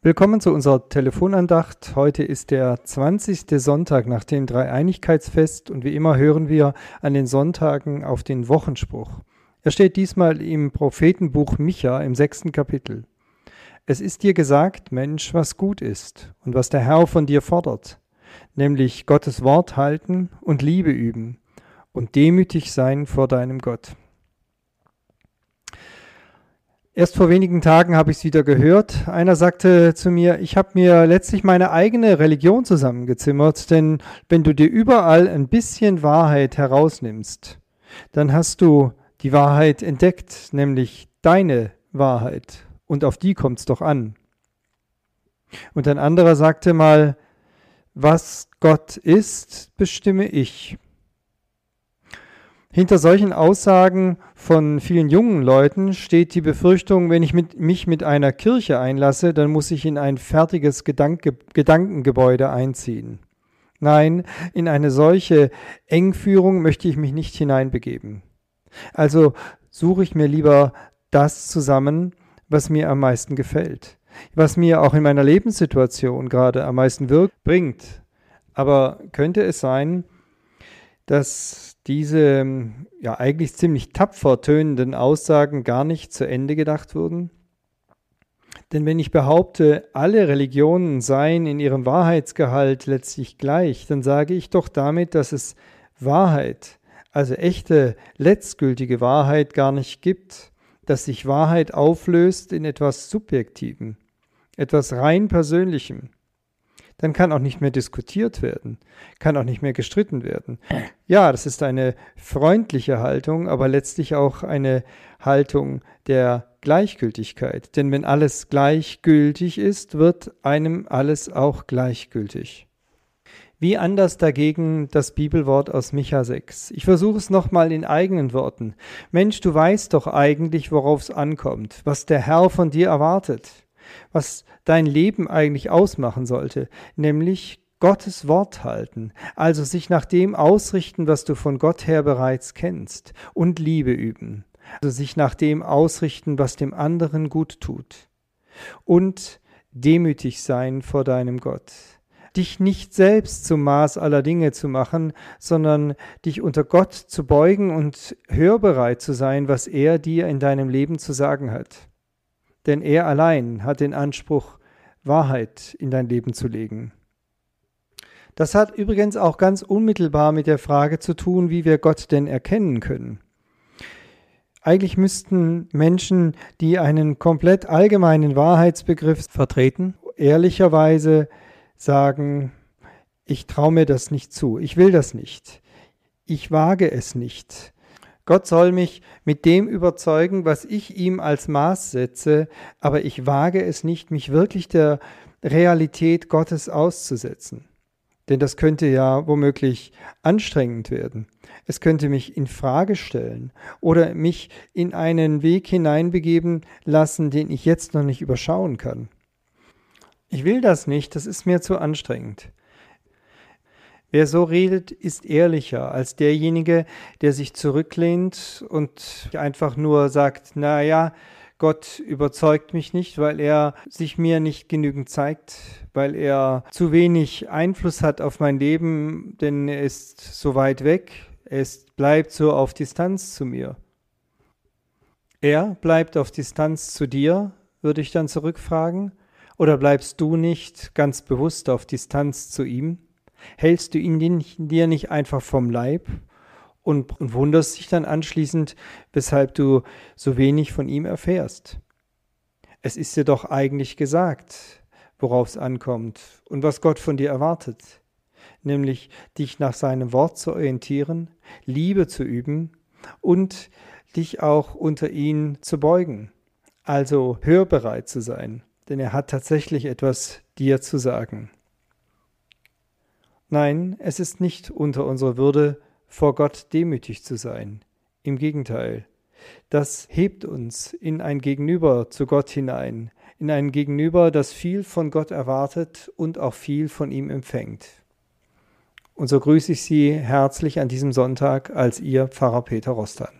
Willkommen zu unserer Telefonandacht. Heute ist der 20. Sonntag nach dem Dreieinigkeitsfest und wie immer hören wir an den Sonntagen auf den Wochenspruch. Er steht diesmal im Prophetenbuch Micha im sechsten Kapitel. Es ist dir gesagt, Mensch, was gut ist und was der Herr von dir fordert, nämlich Gottes Wort halten und Liebe üben und demütig sein vor deinem Gott. Erst vor wenigen Tagen habe ich es wieder gehört. Einer sagte zu mir, ich habe mir letztlich meine eigene Religion zusammengezimmert, denn wenn du dir überall ein bisschen Wahrheit herausnimmst, dann hast du die Wahrheit entdeckt, nämlich deine Wahrheit. Und auf die kommt es doch an. Und ein anderer sagte mal, was Gott ist, bestimme ich. Hinter solchen Aussagen von vielen jungen Leuten steht die Befürchtung, wenn ich mit, mich mit einer Kirche einlasse, dann muss ich in ein fertiges Gedanke, Gedankengebäude einziehen. Nein, in eine solche Engführung möchte ich mich nicht hineinbegeben. Also suche ich mir lieber das zusammen, was mir am meisten gefällt, was mir auch in meiner Lebenssituation gerade am meisten wirkt, bringt. Aber könnte es sein, dass diese ähm, ja eigentlich ziemlich tapfer tönenden Aussagen gar nicht zu Ende gedacht wurden? Denn wenn ich behaupte, alle Religionen seien in ihrem Wahrheitsgehalt letztlich gleich, dann sage ich doch damit, dass es Wahrheit, also echte, letztgültige Wahrheit gar nicht gibt, dass sich Wahrheit auflöst in etwas Subjektivem, etwas rein Persönlichem dann kann auch nicht mehr diskutiert werden, kann auch nicht mehr gestritten werden. Ja, das ist eine freundliche Haltung, aber letztlich auch eine Haltung der Gleichgültigkeit. Denn wenn alles gleichgültig ist, wird einem alles auch gleichgültig. Wie anders dagegen das Bibelwort aus Micha 6. Ich versuche es nochmal in eigenen Worten. Mensch, du weißt doch eigentlich, worauf es ankommt, was der Herr von dir erwartet was dein Leben eigentlich ausmachen sollte, nämlich Gottes Wort halten, also sich nach dem ausrichten, was du von Gott her bereits kennst, und Liebe üben, also sich nach dem ausrichten, was dem anderen gut tut, und demütig sein vor deinem Gott. Dich nicht selbst zum Maß aller Dinge zu machen, sondern dich unter Gott zu beugen und hörbereit zu sein, was er dir in deinem Leben zu sagen hat denn er allein hat den Anspruch, Wahrheit in dein Leben zu legen. Das hat übrigens auch ganz unmittelbar mit der Frage zu tun, wie wir Gott denn erkennen können. Eigentlich müssten Menschen, die einen komplett allgemeinen Wahrheitsbegriff vertreten, ehrlicherweise sagen, ich traue mir das nicht zu, ich will das nicht, ich wage es nicht, Gott soll mich mit dem überzeugen, was ich ihm als Maß setze, aber ich wage es nicht, mich wirklich der Realität Gottes auszusetzen. Denn das könnte ja womöglich anstrengend werden. Es könnte mich in Frage stellen oder mich in einen Weg hineinbegeben lassen, den ich jetzt noch nicht überschauen kann. Ich will das nicht, das ist mir zu anstrengend. Wer so redet, ist ehrlicher als derjenige, der sich zurücklehnt und einfach nur sagt, na ja, Gott überzeugt mich nicht, weil er sich mir nicht genügend zeigt, weil er zu wenig Einfluss hat auf mein Leben, denn er ist so weit weg, er bleibt so auf Distanz zu mir. Er bleibt auf Distanz zu dir, würde ich dann zurückfragen, oder bleibst du nicht ganz bewusst auf Distanz zu ihm? Hältst du ihn dir nicht einfach vom Leib und, und wunderst dich dann anschließend, weshalb du so wenig von ihm erfährst? Es ist dir doch eigentlich gesagt, worauf es ankommt und was Gott von dir erwartet, nämlich dich nach seinem Wort zu orientieren, Liebe zu üben und dich auch unter ihn zu beugen, also hörbereit zu sein, denn er hat tatsächlich etwas dir zu sagen. Nein, es ist nicht unter unserer Würde, vor Gott demütig zu sein. Im Gegenteil, das hebt uns in ein Gegenüber zu Gott hinein, in ein Gegenüber, das viel von Gott erwartet und auch viel von ihm empfängt. Und so grüße ich Sie herzlich an diesem Sonntag als Ihr Pfarrer Peter Rostan.